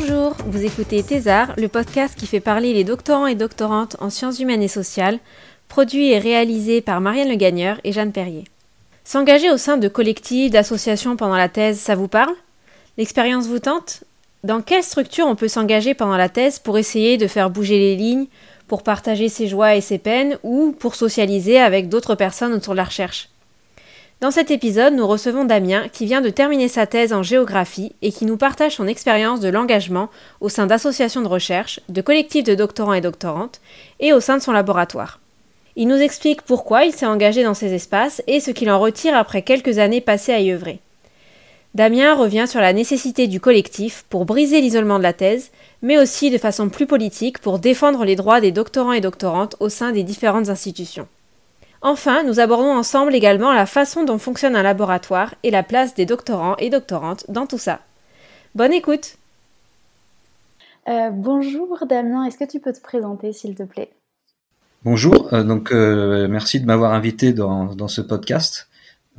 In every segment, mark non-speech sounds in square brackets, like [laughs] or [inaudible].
Bonjour, vous écoutez Thésard, le podcast qui fait parler les doctorants et doctorantes en sciences humaines et sociales, produit et réalisé par Marianne Le Gagneur et Jeanne Perrier. S'engager au sein de collectifs, d'associations pendant la thèse, ça vous parle? L'expérience vous tente? Dans quelle structure on peut s'engager pendant la thèse pour essayer de faire bouger les lignes, pour partager ses joies et ses peines, ou pour socialiser avec d'autres personnes autour de la recherche? Dans cet épisode, nous recevons Damien qui vient de terminer sa thèse en géographie et qui nous partage son expérience de l'engagement au sein d'associations de recherche, de collectifs de doctorants et doctorantes et au sein de son laboratoire. Il nous explique pourquoi il s'est engagé dans ces espaces et ce qu'il en retire après quelques années passées à y œuvrer. Damien revient sur la nécessité du collectif pour briser l'isolement de la thèse, mais aussi de façon plus politique pour défendre les droits des doctorants et doctorantes au sein des différentes institutions. Enfin, nous abordons ensemble également la façon dont fonctionne un laboratoire et la place des doctorants et doctorantes dans tout ça. Bonne écoute Euh, bonjour Damien, est-ce que tu peux te présenter s'il te plaît? Bonjour, euh, donc euh, merci de m'avoir invité dans, dans ce podcast.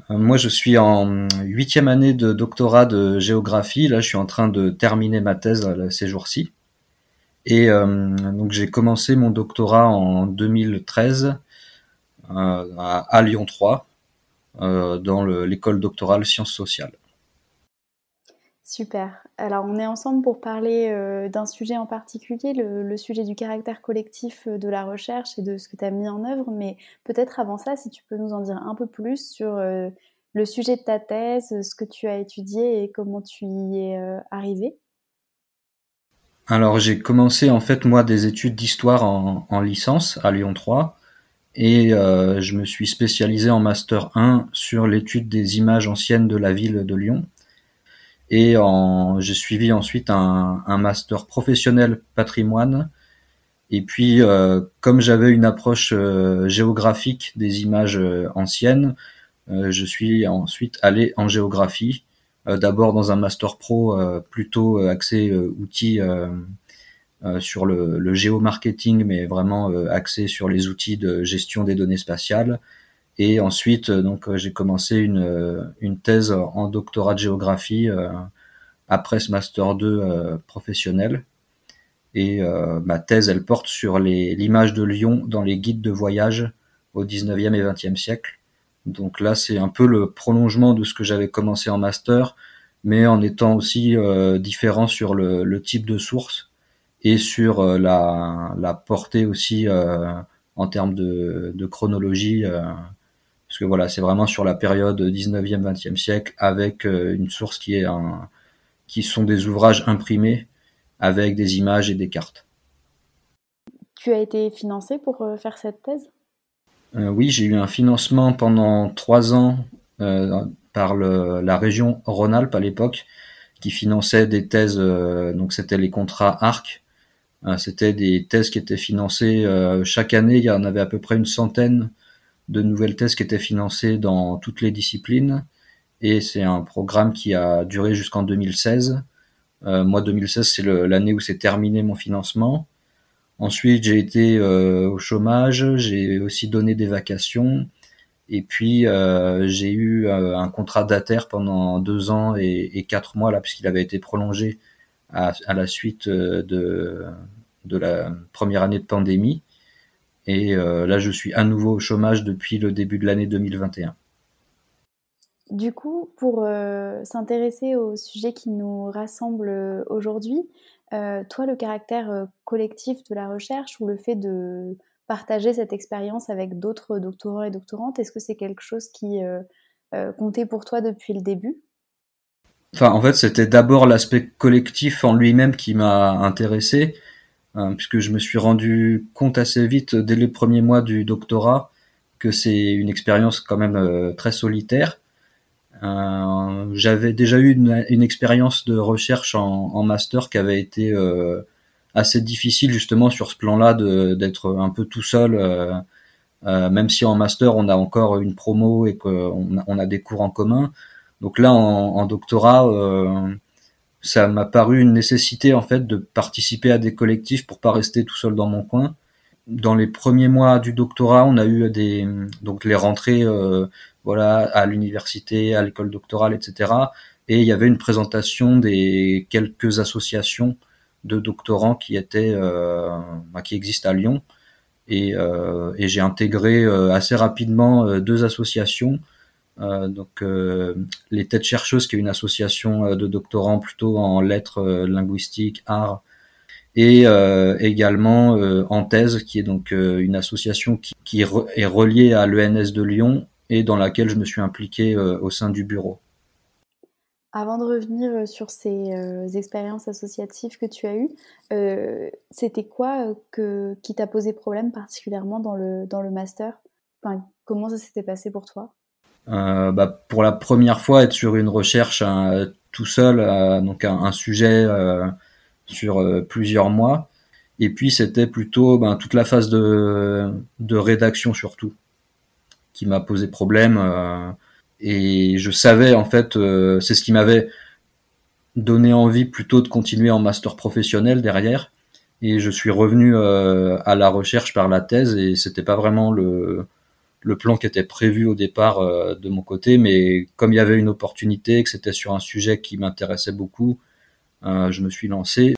Euh, moi, je suis en huitième année de doctorat de géographie. Là, je suis en train de terminer ma thèse ces jours-ci. Et euh, donc, j'ai commencé mon doctorat en 2013 euh, à, à Lyon 3, euh, dans le- l'école doctorale sciences sociales. Super. Alors on est ensemble pour parler euh, d'un sujet en particulier, le, le sujet du caractère collectif euh, de la recherche et de ce que tu as mis en œuvre. Mais peut-être avant ça, si tu peux nous en dire un peu plus sur euh, le sujet de ta thèse, ce que tu as étudié et comment tu y es euh, arrivé. Alors j'ai commencé en fait moi des études d'histoire en, en licence à Lyon 3 et euh, je me suis spécialisé en master 1 sur l'étude des images anciennes de la ville de Lyon. Et j'ai suivi ensuite un, un master professionnel patrimoine. Et puis euh, comme j'avais une approche euh, géographique des images euh, anciennes, euh, je suis ensuite allé en géographie d'abord dans un master pro plutôt axé outils sur le, le géomarketing, mais vraiment euh, axé sur les outils de gestion des données spatiales. Et ensuite, euh, donc, euh, j'ai commencé une, euh, une thèse en doctorat de géographie euh, après ce master 2 euh, professionnel. Et euh, ma thèse, elle porte sur l'image de Lyon dans les guides de voyage au 19e et 20e siècle. Donc là, c'est un peu le prolongement de ce que j'avais commencé en master, mais en étant aussi euh, différent sur le, le type de source et sur euh, la, la portée aussi euh, en termes de, de chronologie. euh, parce que voilà, c'est vraiment sur la période 19e, 20e siècle avec une source qui est un, qui sont des ouvrages imprimés avec des images et des cartes. Tu as été financé pour faire cette thèse? Euh, oui, j'ai eu un financement pendant trois ans euh, par le, la région Rhône-Alpes à l'époque, qui finançait des thèses. euh, donc c'était les contrats ARC. Euh, c'était des thèses qui étaient financées euh, chaque année. Il y en avait à peu près une centaine de nouvelles thèses qui étaient financées dans toutes les disciplines. Et c'est un programme qui a duré jusqu'en 2016. Euh, moi, 2016, c'est l'année où s'est terminé mon financement. Ensuite, j'ai été euh, au chômage, j'ai aussi donné des vacations, et puis j'ai eu un contrat d'ATER pendant deux ans et, quatre mois là, puisqu'il avait été prolongé à, la suite de, de la première année de pandémie. Et euh, là, je suis à nouveau au chômage depuis le début de l'année 2021. Du coup, pour euh, s'intéresser au sujet qui nous rassemble euh, aujourd'hui, euh, toi, le caractère collectif de la recherche ou le fait de partager cette expérience avec d'autres doctorants et doctorantes, est-ce que c'est quelque chose qui comptait pour toi depuis le début? Enfin, en fait, c'était d'abord l'aspect collectif en lui-même qui m'a intéressé, puisque je me suis rendu compte assez vite, dès les premiers mois du doctorat, que c'est une expérience quand même euh, très solitaire. Euh, J'avais déjà eu une, expérience de recherche en, master qui avait été euh, assez difficile justement sur ce plan-là d'être un peu tout seul. Même si en master on a encore une promo et qu'on a, des cours en commun. Donc là, en, doctorat, ça m'a paru une nécessité en fait de participer à des collectifs pour pas rester tout seul dans mon coin. Dans les premiers mois du doctorat, on a eu des donc les rentrées euh, voilà à l'université, à l'école doctorale, etc. Et il y avait une présentation des quelques associations de doctorants qui étaient euh, bah, qui existent à Lyon. Et, euh, et j'ai intégré euh, assez rapidement euh, deux associations donc euh, les Têtes chercheuses, qui est une association euh, de doctorants plutôt en lettres linguistiques, arts, et également en thèse, qui est donc une association qui, est reliée à l'ENS de Lyon et dans laquelle je me suis impliqué au sein du bureau. Avant de revenir sur ces euh, expériences associatives que tu as eues, euh, c'était quoi qui t'a posé problème particulièrement dans le, master? Comment ça s'était passé pour toi? euh, bah, pour la première fois être sur une recherche hein, tout seul, euh, donc un, un sujet euh, sur plusieurs mois. Et puis c'était plutôt ben, toute la phase de, de rédaction surtout qui m'a posé problème. et je savais en fait, c'est ce qui m'avait donné envie plutôt de continuer en master professionnel derrière. Et je suis revenu à la recherche par la thèse et c'était pas vraiment le, le plan qui était prévu au départ euh, de mon côté, mais comme il y avait une opportunité, que c'était sur un sujet qui m'intéressait beaucoup, euh, je me suis lancé.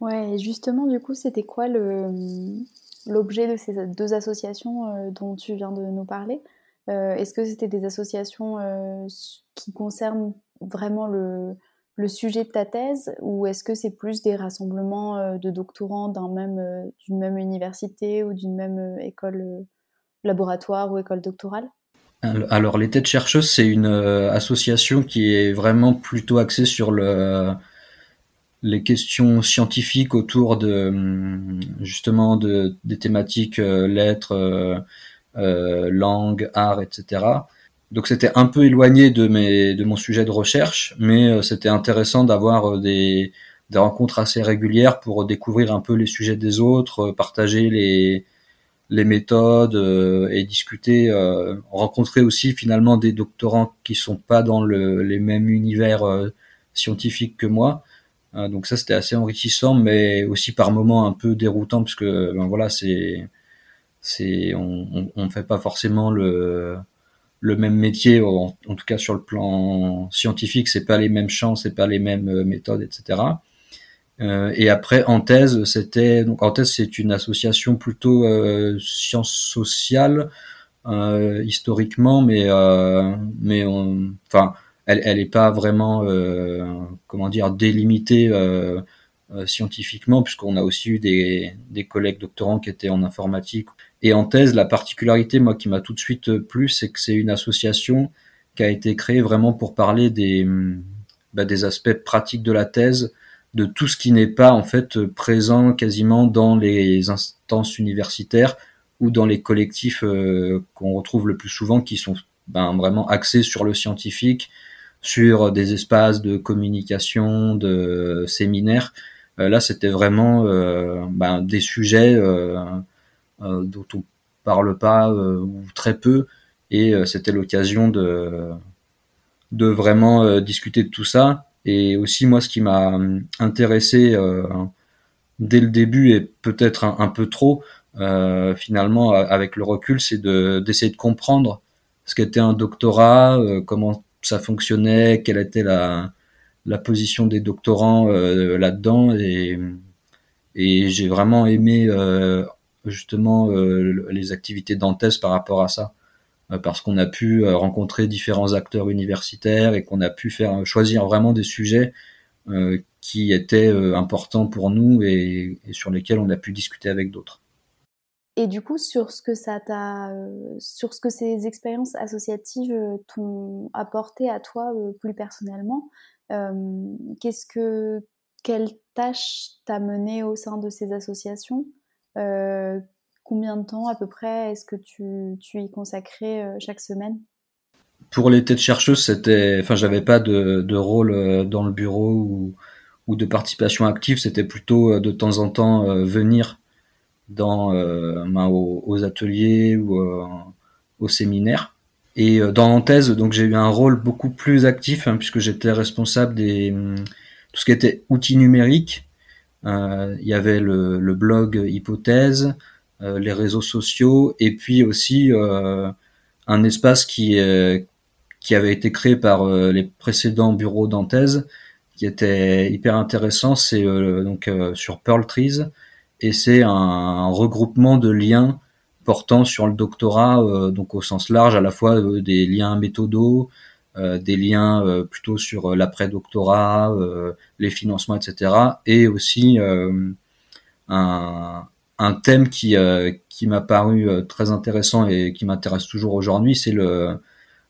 Ouais, justement, du coup, c'était quoi l'objet de ces deux associations euh, dont tu viens de nous parler? Est-ce que c'était des associations qui concernent vraiment le, le, sujet de ta thèse? Ou est-ce que c'est plus des rassemblements de doctorants d'un même, d'une même université ou d'une même école laboratoire ou école doctorale? Alors, les têtes chercheuses, c'est une euh, association qui est vraiment plutôt axée sur le, les questions scientifiques autour de hum, justement de, des thématiques euh, lettres, euh, euh, langue, art, etc. Donc c'était un peu éloigné de mes de mon sujet de recherche, mais c'était intéressant d'avoir des, des rencontres assez régulières pour découvrir un peu les sujets des autres, partager les les méthodes euh, et discuter, euh, rencontrer aussi finalement des doctorants qui sont pas dans le, les mêmes univers euh, scientifiques que moi. donc ça c'était assez enrichissant, mais aussi par moments un peu déroutant parce que ben voilà c'est c'est on, on, fait pas forcément le le même métier en, en, tout cas sur le plan scientifique c'est pas les mêmes champs c'est pas les mêmes méthodes etc euh, et après, en thèse, c'était donc en thèse, c'est une association plutôt euh, sciences sociales euh, historiquement, mais euh, mais enfin, elle elle est pas vraiment euh, comment dire délimitée scientifiquement, puisqu'on a aussi eu des des collègues doctorants qui étaient en informatique. Et en thèse, la particularité, moi, qui m'a tout de suite plu, c'est que c'est une association qui a été créée vraiment pour parler des bah, des aspects pratiques de la thèse de tout ce qui n'est pas en fait présent quasiment dans les instances universitaires ou dans les collectifs euh, qu'on retrouve le plus souvent qui sont ben, vraiment axés sur le scientifique, sur des espaces de communication, de séminaires. Euh, là, c'était vraiment euh, ben, des sujets dont on parle pas ou très peu, et c'était l'occasion de de vraiment discuter de tout ça et aussi, moi, ce qui m'a hum, intéressé euh, dès le début et peut-être un, peu trop, euh, finalement, avec le recul, c'est d'essayer de, comprendre ce qu'était un doctorat, euh, comment ça fonctionnait, quelle était la, la position des doctorants euh, là-dedans. Et, et j'ai vraiment aimé euh, justement euh, les activités d'Anthès par rapport à ça. Euh, parce qu'on a pu euh, rencontrer différents acteurs universitaires et qu'on a pu faire euh, choisir vraiment des sujets qui étaient importants pour nous et, sur lesquels on a pu discuter avec d'autres. Et du coup, sur ce que ça t'a, sur ce que ces expériences associatives t'ont apporté à toi plus personnellement, euh, qu'est-ce que, quelles tâches t'as mené au sein de ces associations Combien de temps à peu près est-ce que tu, y consacrais euh, chaque semaine? Pour les têtes chercheuses, c'était, enfin, j'avais pas de, de rôle dans le bureau ou, de participation active. C'était plutôt de temps en temps venir ben, aux, aux, ateliers ou au séminaire. Et dans en thèse, donc j'ai eu un rôle beaucoup plus actif hein, puisque j'étais responsable des tout ce qui était outils numériques. Euh, il y avait le, le blog Hypothèse, euh, les réseaux sociaux, et puis aussi euh, un espace qui qui avait été créé par les précédents bureaux d'Anthèse, qui était hyper intéressant. C'est donc sur Pearl Trees, et c'est un, regroupement de liens portant sur le doctorat, donc au sens large, à la fois des liens méthodaux, euh, des liens euh, plutôt sur euh, l'après-doctorat, les financements, etc. Et aussi un, un, thème qui, qui m'a paru très intéressant et qui m'intéresse toujours aujourd'hui, c'est le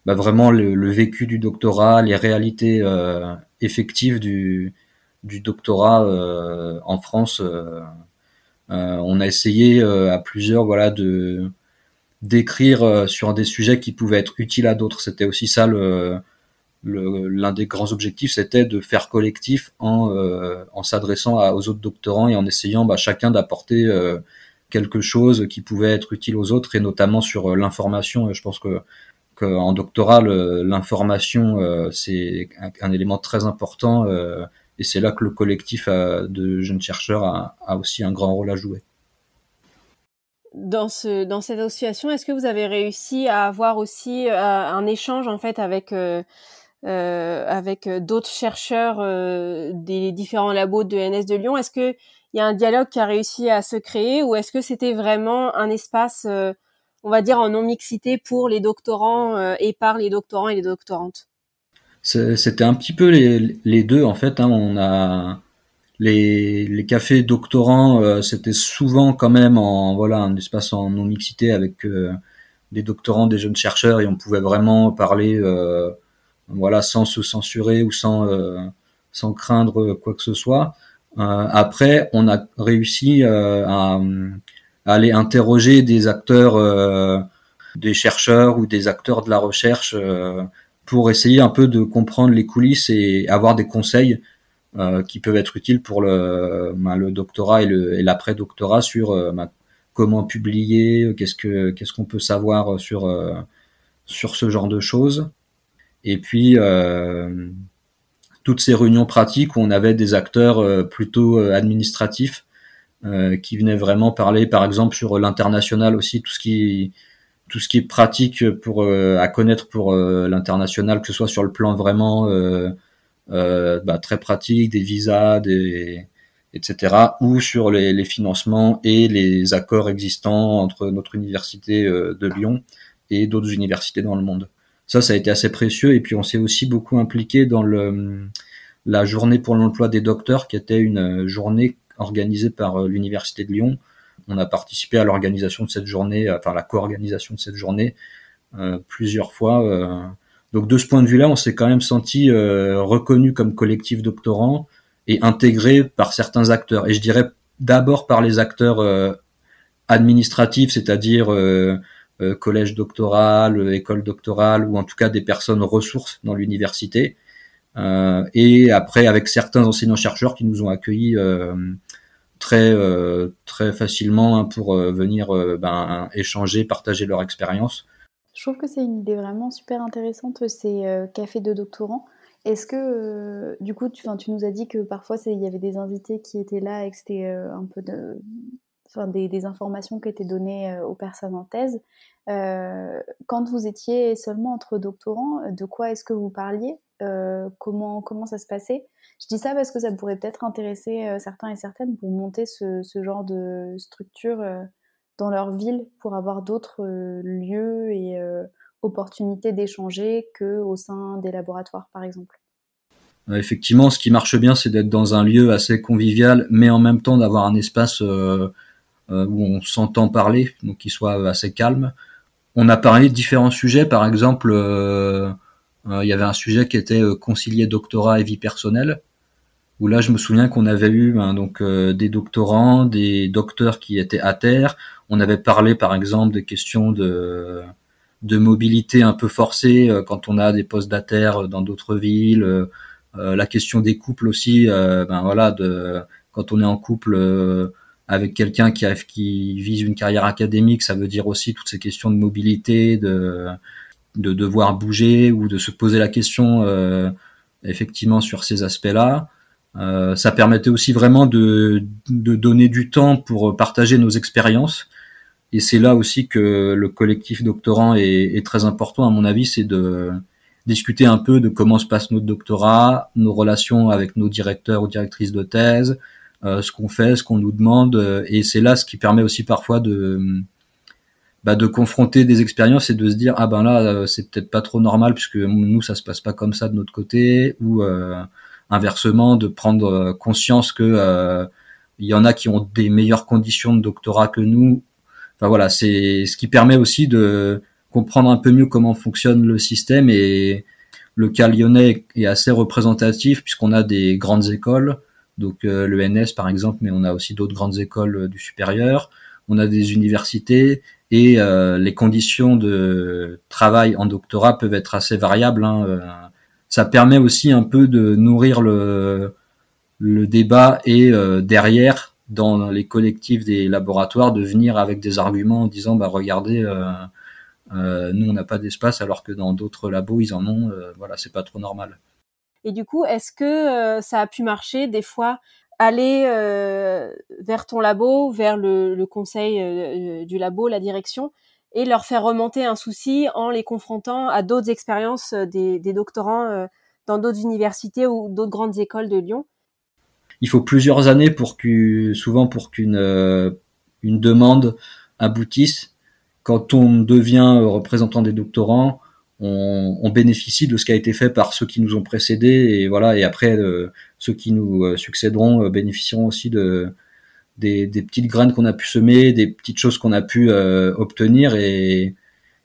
bah, vraiment le, vécu du doctorat, les réalités effectives du, doctorat en France. on a essayé à plusieurs voilà de d'écrire euh, sur des sujets qui pouvaient être utiles à d'autres. C'était aussi ça le l'un des grands objectifs, c'était de faire collectif en, euh, en s'adressant aux autres doctorants et en essayant bah, chacun d'apporter euh, quelque chose qui pouvait être utile aux autres et notamment sur l'information. Je pense que qu'en doctorat, l'information c'est un, élément très important et c'est là que le collectif de jeunes chercheurs a, a aussi un grand rôle à jouer dans ce dans cette association, est-ce que vous avez réussi à avoir aussi euh, un échange en fait avec euh, euh avec d'autres chercheurs euh, des différents labos de NS de Lyon Est-ce que il y a un dialogue qui a réussi à se créer ou est-ce que c'était vraiment un espace, on va dire en non mixité pour les doctorants et par les doctorants et les doctorantes? C'était un petit peu les, deux en fait. Hein. On a les, cafés doctorants, euh, c'était souvent quand même en voilà un espace en non mixité avec euh, des doctorants, des jeunes chercheurs et on pouvait vraiment parler euh, voilà sans se censurer ou sans sans craindre quoi que ce soit. après, on a réussi à, à, aller interroger des acteurs, des chercheurs ou des acteurs de la recherche pour essayer un peu de comprendre les coulisses et avoir des conseils euh, qui peuvent être utiles pour le, ben, le doctorat et l'après-doctorat sur euh, ben, comment publier, qu'est-ce que qu'est-ce qu'on peut savoir sur euh, sur ce genre de choses. Et puis toutes ces réunions pratiques où on avait des acteurs plutôt administratifs qui venaient vraiment parler, par exemple, sur l'international aussi, tout ce qui tout ce qui est pratique pour à connaître pour l'international, que ce soit sur le plan vraiment euh, bah, très pratiques, des visas, des, etc., ou sur les, les, financements et les accords existants entre notre université euh, de Lyon et d'autres universités dans le monde. Ça, ça a été assez précieux. Et puis, on s'est aussi beaucoup impliqué dans le, la journée pour l'emploi des docteurs, qui était une journée organisée par euh, l'université de Lyon. On a participé à l'organisation de cette journée, enfin la co-organisation de cette journée euh, plusieurs fois. Euh, donc de ce point de vue-là, on s'est quand même senti euh, reconnu comme collectif doctorant et intégré par certains acteurs. Et je dirais d'abord par les acteurs euh, administratifs, c'est-à-dire euh, collège doctoral, école doctorale, ou en tout cas des personnes ressources dans l'université. et après avec certains enseignants-chercheurs qui nous ont accueillis très très facilement hein, pour venir ben, échanger, partager leur expérience. Je trouve que c'est une idée vraiment super intéressante, ces euh, cafés de doctorants. Est-ce que, euh, du coup, tu, nous as dit que parfois il y avait des invités qui étaient là et que c'était euh, un peu de, enfin, des, informations qui étaient données aux personnes en thèse. quand vous étiez seulement entre doctorants, de quoi est-ce que vous parliez comment, comment ça se passait? Je dis ça parce que ça pourrait peut-être intéresser certains et certaines pour monter ce, ce genre de structure dans leur ville pour avoir d'autres euh, lieux et euh, opportunités d'échanger qu'au sein des laboratoires, par exemple. Euh, effectivement, ce qui marche bien, c'est d'être dans un lieu assez convivial, mais en même temps d'avoir un espace où on s'entend parler, donc qui soit assez calme. On a parlé de différents sujets, par exemple, il y avait un sujet qui était concilier doctorat et vie personnelle où là je me souviens qu'on avait eu ben, donc des doctorants, des docteurs qui étaient à terre. On avait parlé par exemple des questions de de mobilité un peu forcée quand on a des postes d'ATER dans d'autres villes. la question des couples aussi, ben voilà, de quand on est en couple avec quelqu'un qui, qui vise une carrière académique, ça veut dire aussi toutes ces questions de mobilité, de, de devoir bouger ou de se poser la question euh, effectivement sur ces aspects-là. Euh, ça permettait aussi vraiment de, de donner du temps pour partager nos expériences. Et c'est là aussi que le collectif doctorant est, est très important à mon avis, c'est de discuter un peu de comment se passe notre doctorat, nos relations avec nos directeurs ou directrices de thèse, ce qu'on fait, ce qu'on nous demande, euh, et c'est là ce qui permet aussi parfois de bah, de confronter des expériences et de se dire ah ben là euh, c'est peut-être pas trop normal puisque nous ça se passe pas comme ça de notre côté ou inversement de prendre conscience que il y en a qui ont des meilleures conditions de doctorat que nous. Enfin voilà, c'est ce qui permet aussi de comprendre un peu mieux comment fonctionne le système et le cas lyonnais est assez représentatif puisqu'on a des grandes écoles donc euh, l'ENS par exemple, mais on a aussi d'autres grandes écoles euh, du supérieur, on a des universités et euh, les conditions de travail en doctorat peuvent être assez variables. Hein, ça permet aussi un peu de nourrir le, débat et derrière dans les collectifs des laboratoires de venir avec des arguments en disant bah regardez nous on n'a pas d'espace alors que dans d'autres labos ils en ont voilà c'est pas trop normal et du coup, est-ce que euh, ça a pu marcher des fois aller euh, vers ton labo, vers le, conseil euh, du labo, la direction, et leur faire remonter un souci en les confrontant à d'autres expériences des, doctorants dans d'autres universités ou d'autres grandes écoles de Lyon? Il faut plusieurs années pour que, souvent pour qu'une une demande aboutisse. Quand on devient représentant des doctorants, on, on, bénéficie de ce qui a été fait par ceux qui nous ont précédés et voilà et après euh, ceux qui nous euh, succéderont euh, bénéficieront aussi de des, des petites graines qu'on a pu semer, des petites choses qu'on a pu obtenir et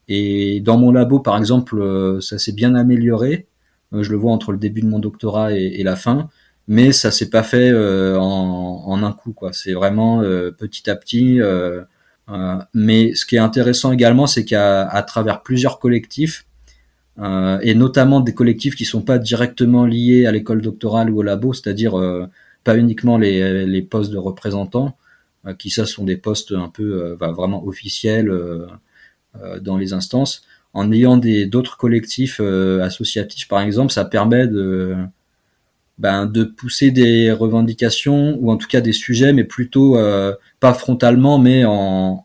et dans mon labo par exemple ça s'est bien amélioré, je le vois entre le début de mon doctorat et, et la fin, mais ça s'est pas fait en, en, un coup quoi. C'est vraiment petit à petit. mais ce qui est intéressant également, c'est qu'à à travers plusieurs collectifs, euh, et notamment des collectifs qui sont pas directement liés à l'école doctorale ou au labo, c'est-à-dire euh, pas uniquement les, les, postes de représentants, euh, qui ça sont des postes un peu bah, vraiment officiels dans les instances. En ayant des d'autres collectifs associatifs, par exemple, ça permet de ben, de pousser des revendications ou en tout cas des sujets, mais plutôt pas frontalement, mais en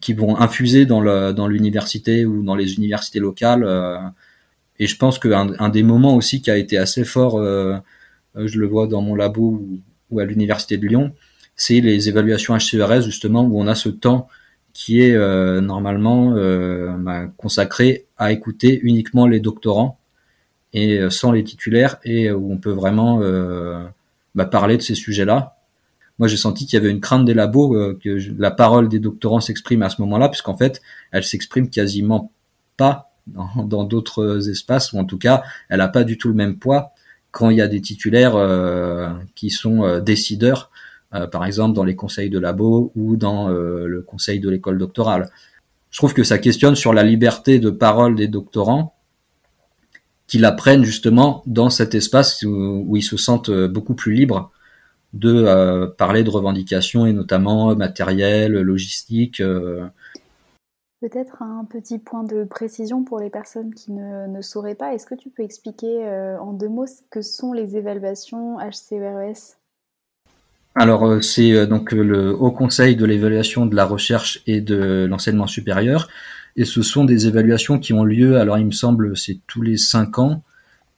qui vont infuser dans le dans l'université ou dans les universités locales. Euh, et je pense qu'un un des moments aussi qui a été assez fort, euh, je le vois dans mon labo ou, à l'université de Lyon, c'est les évaluations HCRS justement où on a ce temps qui est euh, normalement bah, consacré à écouter uniquement les doctorants et sans les titulaires et où on peut vraiment bah, parler de ces sujets-là moi j'ai senti qu'il y avait une crainte des labos euh, que la parole des doctorants s'exprime à ce moment-là, puisqu'en fait, elle s'exprime quasiment pas dans d'autres espaces, ou en tout cas, elle n'a pas du tout le même poids quand il y a des titulaires euh, qui sont euh, décideurs, par exemple dans les conseils de labo ou dans le conseil de l'école doctorale. Je trouve que ça questionne sur la liberté de parole des doctorants, qu'ils apprennent justement dans cet espace où ils se sentent beaucoup plus libres de euh, parler de revendications et notamment matériel, logistique. Euh. Peut-être un petit point de précision pour les personnes qui ne, ne sauraient pas. Est-ce que tu peux expliquer euh, en deux mots ce que sont les évaluations HCERES alors c'est donc le Haut Conseil de l'évaluation de la recherche et de l'enseignement supérieur, et ce sont des évaluations qui ont lieu. Alors il me semble c'est tous les cinq ans,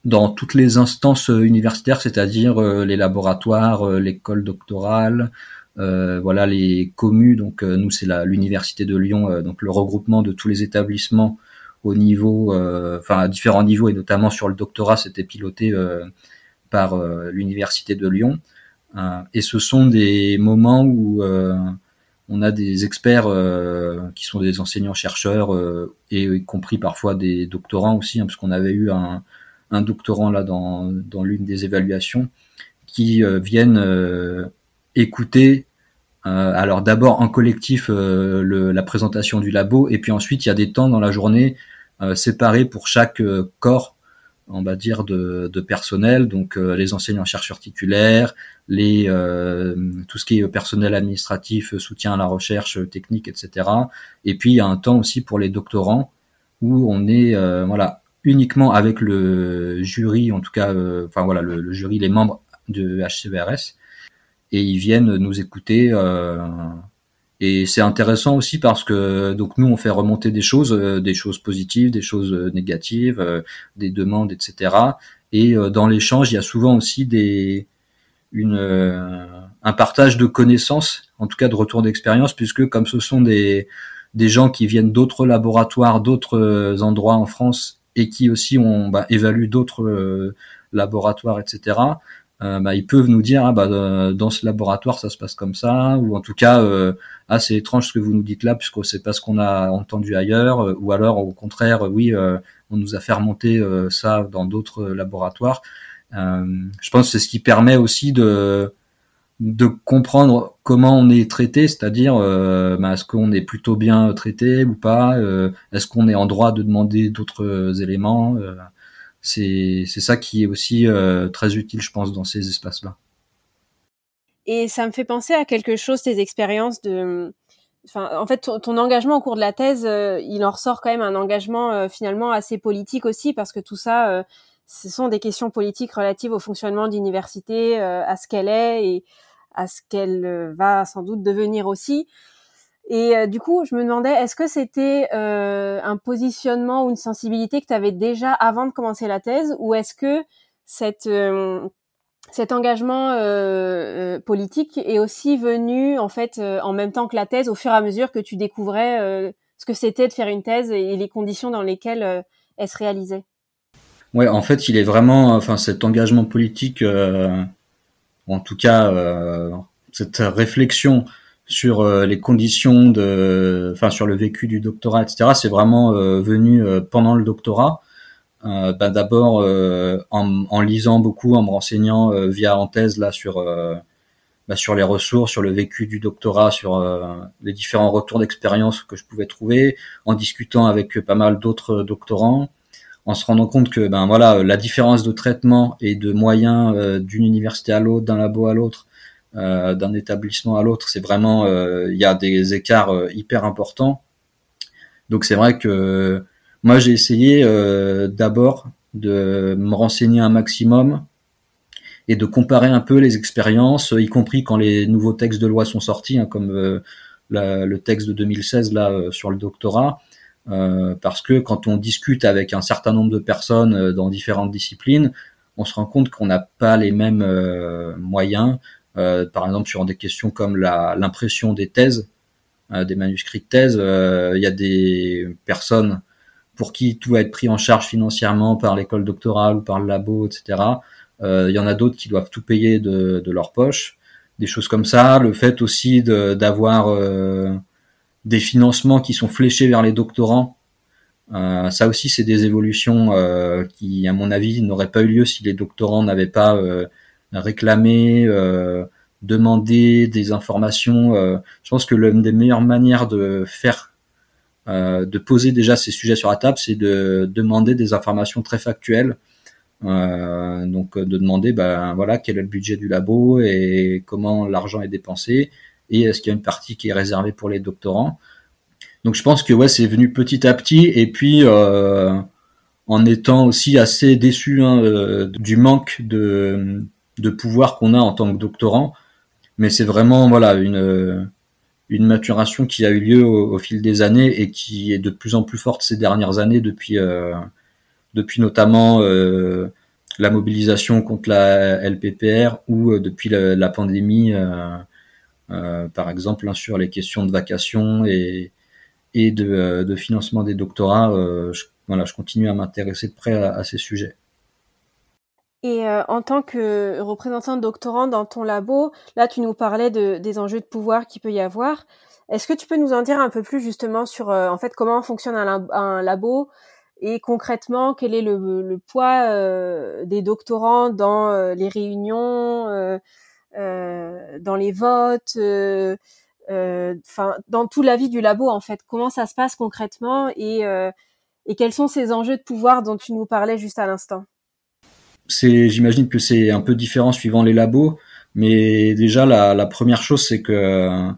dans toutes les instances euh, universitaires, c'est-à-dire euh, les laboratoires, euh, l'école doctorale, voilà les communes. Donc nous c'est l'université de Lyon, donc le regroupement de tous les établissements au niveau, enfin à différents niveaux et notamment sur le doctorat, c'était piloté par l'université de Lyon. et ce sont des moments où on a des experts qui sont des enseignants chercheurs et y compris parfois des doctorants aussi, hein, parce qu'on avait eu un un doctorant là dans, l'une des évaluations qui euh, viennent euh, écouter alors d'abord en collectif la présentation du labo et puis ensuite il y a des temps dans la journée séparés pour chaque corps on va dire de, personnel, donc les enseignants chercheurs titulaires, les tout ce qui est personnel administratif, soutien à la recherche technique, etc. Et puis il y a un temps aussi pour les doctorants où on est voilà uniquement avec le jury, en tout cas, euh, enfin voilà, le, jury, les membres de HCVRS, et ils viennent nous écouter. Euh, et c'est intéressant aussi parce que donc nous on fait remonter des choses, euh, des choses positives, des choses négatives, des demandes, etc. Et dans l'échange, il y a souvent aussi des une un partage de connaissances, en tout cas de retour d'expérience, puisque comme ce sont des des gens qui viennent d'autres laboratoires, d'autres endroits en France et qui aussi ont bah, évalué d'autres euh, laboratoires, etc. Euh, bah, ils peuvent nous dire ah, bah, euh, dans ce laboratoire ça se passe comme ça ou en tout cas ah c'est étrange ce que vous nous dites là puisque c'est pas ce qu'on a entendu ailleurs ou alors au contraire oui on nous a fait remonter ça dans d'autres laboratoires je pense que c'est ce qui permet aussi de de comprendre comment on est traité, c'est-à-dire euh, bah, est-ce qu'on est plutôt bien traité ou pas, euh, est-ce qu'on est en droit de demander d'autres éléments. Euh, c'est ça qui est aussi très utile, je pense, dans ces espaces-là. Et ça me fait penser à quelque chose, tes expériences de... Enfin, en fait, ton, engagement au cours de la thèse, il en ressort quand même un engagement finalement assez politique aussi, parce que tout ça, ce sont des questions politiques relatives au fonctionnement d'université, à ce qu'elle est et à ce qu'elle euh, va sans doute devenir aussi. Et euh, du coup, je me demandais, est-ce que c'était euh, un positionnement ou une sensibilité que tu avais déjà avant de commencer la thèse, ou est-ce que cette, cet engagement politique est aussi venu en fait en même temps que la thèse, au fur et à mesure que tu découvrais ce que c'était de faire une thèse et les conditions dans lesquelles elle se réalisait? Ouais, en fait, il est vraiment, enfin, cet engagement politique en tout cas euh, cette réflexion sur euh, les conditions de, enfin sur le vécu du doctorat, etc. C'est vraiment euh, venu pendant le doctorat. Euh, bah, d'abord en, en, lisant beaucoup, en me renseignant via en thèse là sur bah, sur les ressources, sur le vécu du doctorat, sur les différents retours d'expérience que je pouvais trouver, en discutant avec pas mal d'autres doctorants, en se rendant compte que ben voilà la différence de traitement et de moyens euh, d'une université à l'autre, d'un labo à l'autre, euh, d'un établissement à l'autre, c'est vraiment euh, il y a des écarts hyper importants. Donc c'est vrai que moi j'ai essayé d'abord de me renseigner un maximum et de comparer un peu les expériences, y compris quand les nouveaux textes de loi sont sortis, hein, comme le texte de 2016 là sur le doctorat euh, parce que quand on discute avec un certain nombre de personnes euh, dans différentes disciplines, on se rend compte qu'on n'a pas les mêmes euh, moyens. par exemple, sur des questions comme l'impression des thèses, des manuscrits de thèse, il y a des personnes pour qui tout va être pris en charge financièrement par l'école doctorale ou par le labo, etc. Il y en a d'autres qui doivent tout payer de, de, leur poche, des choses comme ça. Le fait aussi d'avoir des financements qui sont fléchés vers les doctorants. Euh, ça aussi, c'est des évolutions euh, qui, à mon avis, n'auraient pas eu lieu si les doctorants n'avaient pas euh, réclamé, demandé des informations. Je pense que l'une des meilleures manières de faire, de poser déjà ces sujets sur la table, c'est de demander des informations très factuelles. donc, de demander, ben voilà, quel est le budget du labo et comment l'argent est dépensé et est-ce qu'il y a une partie qui est réservée pour les doctorants? Donc je pense que ouais, c'est venu petit à petit et puis euh, en étant aussi assez déçu hein, euh, du manque de, de pouvoir qu'on a en tant que doctorant, mais c'est vraiment voilà une une maturation qui a eu lieu au, fil des années et qui est de plus en plus forte ces dernières années depuis euh, depuis notamment la mobilisation contre la LPPR ou depuis la, pandémie par exemple hein, sur les questions de vacation et, euh, de financement des doctorats. Euh, je, voilà, je continue à m'intéresser de près à, ces sujets. Et en tant que représentant de doctorant dans ton labo, là tu nous parlais de, des enjeux de pouvoir qu'il peut y avoir. Est-ce que tu peux nous en dire un peu plus justement sur en fait comment fonctionne un, labo et concrètement quel est le poids des doctorants dans les réunions dans les votes, enfin dans toute la vie du labo en fait. Comment ça se passe concrètement et quels sont ces enjeux de pouvoir dont tu nous parlais juste à l'instant? J'imagine que c'est un peu différent suivant les labos, mais déjà la, première chose c'est que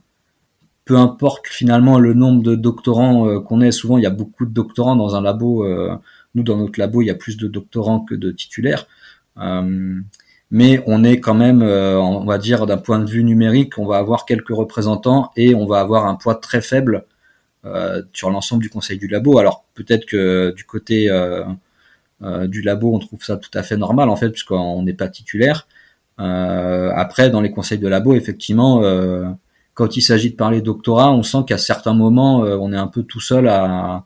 peu importe finalement le nombre de doctorants euh, qu'on ait, souvent il y a beaucoup de doctorants dans un labo. Euh, nous, dans notre labo, il y a plus de doctorants que de titulaires. Euh, mais on est quand même, on va dire, d'un point de vue numérique, on va avoir quelques représentants et on va avoir un poids très faible sur l'ensemble du conseil du labo. Alors peut-être que du côté du labo, on trouve ça tout à fait normal en fait, puisqu'on n'est pas titulaire. après, dans les conseils de labo, effectivement, quand il s'agit de parler doctorat, on sent qu'à certains moments, euh, on est un peu tout seul à,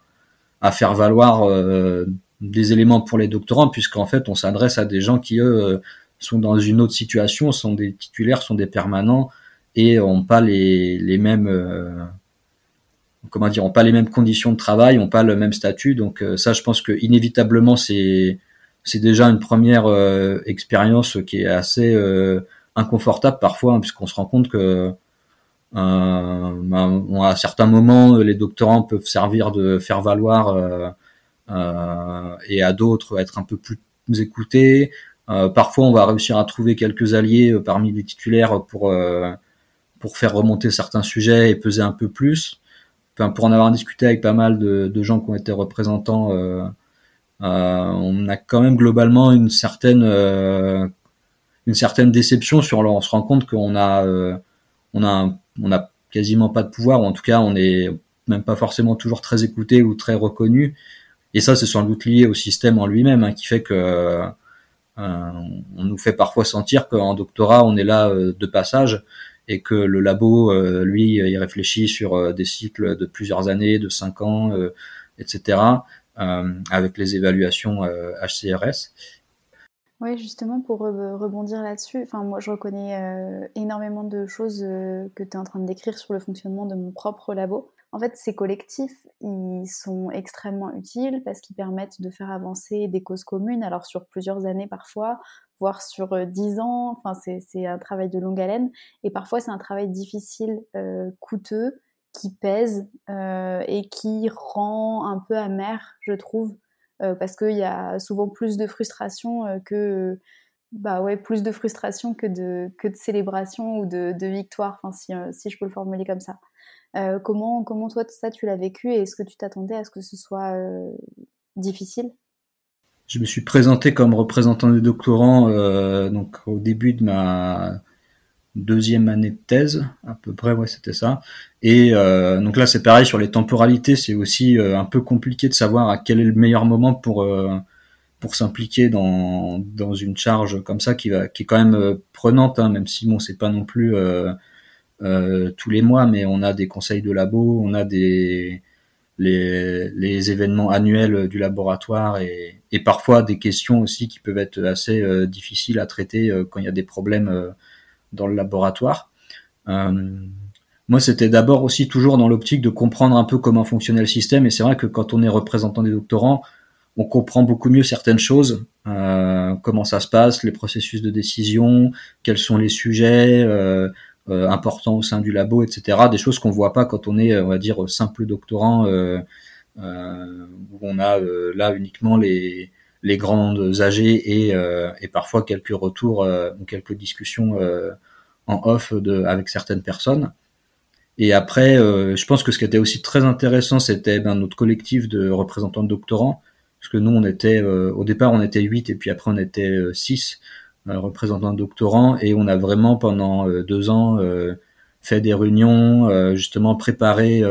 à faire valoir euh, des éléments pour les doctorants, puisqu'en fait, on s'adresse à des gens qui, eux, euh, sont dans une autre situation, sont des titulaires, sont des permanents, et ont pas les, les mêmes... comment dire, ont pas les mêmes conditions de travail, ont pas le même statut. Donc ça, je pense que inévitablement, c'est c'est déjà une première expérience qui est assez inconfortable parfois, hein, puisqu'on se rend compte que euh, ben, à certains moments, les doctorants peuvent servir de faire valoir euh, euh, et à d'autres être un peu plus écoutés. Parfois, on va réussir à trouver quelques alliés parmi les titulaires pour pour faire remonter certains sujets et peser un peu plus. Pour en avoir discuté avec pas mal de, gens qui ont été représentants, euh, euh, on a quand même globalement une certaine euh, une certaine déception sur. on se rend compte qu'on a quasiment pas de pouvoir, ou en tout cas, on n'est même pas forcément toujours très écouté ou très reconnu. Et ça, c'est sans doute lié au système en lui-même, hein, qui fait que euh, on nous fait parfois sentir qu'en doctorat, on est là euh, de passage et que le labo, euh, lui, il réfléchit sur des cycles de plusieurs années, de cinq ans, etc., avec les évaluations HCRS. Oui, justement, pour rebondir là-dessus, enfin, moi, je reconnais euh, énormément de choses euh, que tu es en train de décrire sur le fonctionnement de mon propre labo. En fait, ces collectifs, ils sont extrêmement utiles parce qu'ils permettent de faire avancer des causes communes, alors sur plusieurs années parfois, voire sur euh, dix ans. Enfin, c'est un travail de longue haleine. Et parfois, c'est un travail difficile, coûteux, qui pèse et qui rend un peu amer, je trouve, euh, parce qu'il y a souvent plus de frustration euh, que bah ouais, plus de frustration que de, que de célébration ou de, de victoire, enfin, si, euh, si, je peux le formuler comme ça. Comment, comment toi, ça, tu l'as vécu et est-ce que tu t'attendais à ce que ce soit difficile? Je me suis présenté comme représentant des doctorants donc, au début de ma deuxième année de thèse, à peu près, ouais, c'était ça. Et euh, donc là, c'est pareil sur les temporalités, c'est aussi euh, un peu compliqué de savoir à quel est le meilleur moment pour euh, pour s'impliquer dans dans une charge comme ça qui va qui est quand même prenante, hein, même si bon, c'est pas non plus tous les mois, mais on a des conseils de labo, on a des les, les événements annuels du laboratoire et, et parfois des questions aussi qui peuvent être assez difficiles à traiter quand il y a des problèmes dans le laboratoire. Euh, moi, c'était d'abord aussi toujours dans l'optique de comprendre un peu comment fonctionnait le système. Et c'est vrai que quand on est représentant des doctorants, on comprend beaucoup mieux certaines choses, euh, comment ça se passe, les processus de décision, quels sont les sujets euh, euh importants au sein du labo, etc. Des choses qu'on voit pas quand on est, on va dire, simple doctorant, euh, euh où on a là uniquement les, les grandes AG et, euh, et parfois quelques retours euh, ou quelques discussions euh, en off de, avec certaines personnes. Et après, je pense que ce qui était aussi très intéressant, c'était ben, notre collectif de représentants de doctorants, parce que nous, on était au départ, on était 8 et puis après, on était 6 représentants de doctorants, et on a vraiment pendant deux ans fait des réunions, justement préparé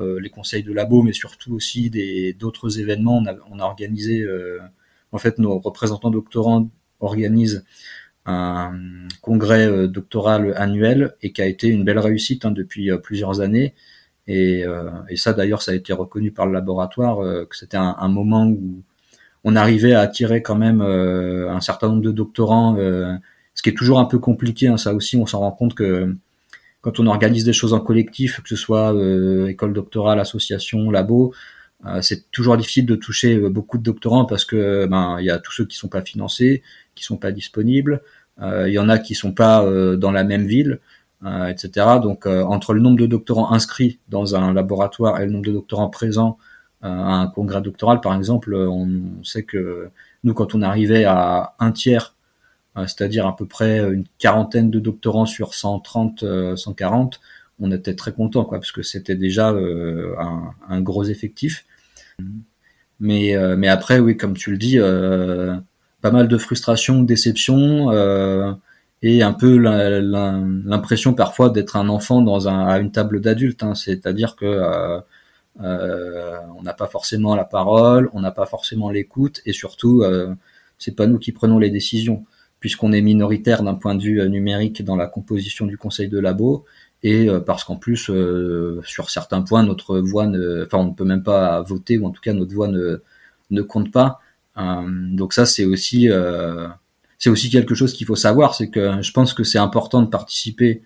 euh, les conseils de labo, mais surtout aussi des d'autres événements. On a, on a organisé, euh, en fait, nos représentants doctorants organisent un congrès euh, doctoral annuel et qui a été une belle réussite hein, depuis plusieurs années. Et, et ça, d'ailleurs, ça a été reconnu par le laboratoire que c'était un, un, moment où on arrivait à attirer quand même un certain nombre de doctorants, ce qui est toujours un peu compliqué. Hein, ça aussi, on s'en rend compte que quand on organise des choses en collectif, que ce soit euh, école doctorale, association, labo, euh, c'est toujours difficile de toucher euh, beaucoup de doctorants parce que ben il y a tous ceux qui sont pas financés, qui sont pas disponibles. il y en a qui sont pas dans la même ville, etc. Donc entre le nombre de doctorants inscrits dans un laboratoire et le nombre de doctorants présents à un congrès doctoral, par exemple, on sait que nous, quand on arrivait à un tiers c'est-à-dire à peu près une quarantaine de doctorants sur 130, 140, on était très content, quoi, parce que c'était déjà euh, un, gros effectif. Mais, euh, après, oui, comme tu le dis, euh, pas mal de frustration, déception, et un peu l'impression parfois d'être un enfant à une table d'adulte. Hein. C'est-à-dire que on n'a pas forcément la parole, on n'a pas forcément l'écoute, et surtout, c'est pas nous qui prenons les décisions puisqu'on est minoritaire d'un point de vue numérique dans la composition du conseil de labo et euh, parce qu'en plus euh, sur certains points notre voix ne enfin on ne peut même pas voter ou en tout cas notre voix ne ne compte pas. Euh, donc ça c'est aussi c'est aussi quelque chose qu'il faut savoir c'est que je pense que c'est important de participer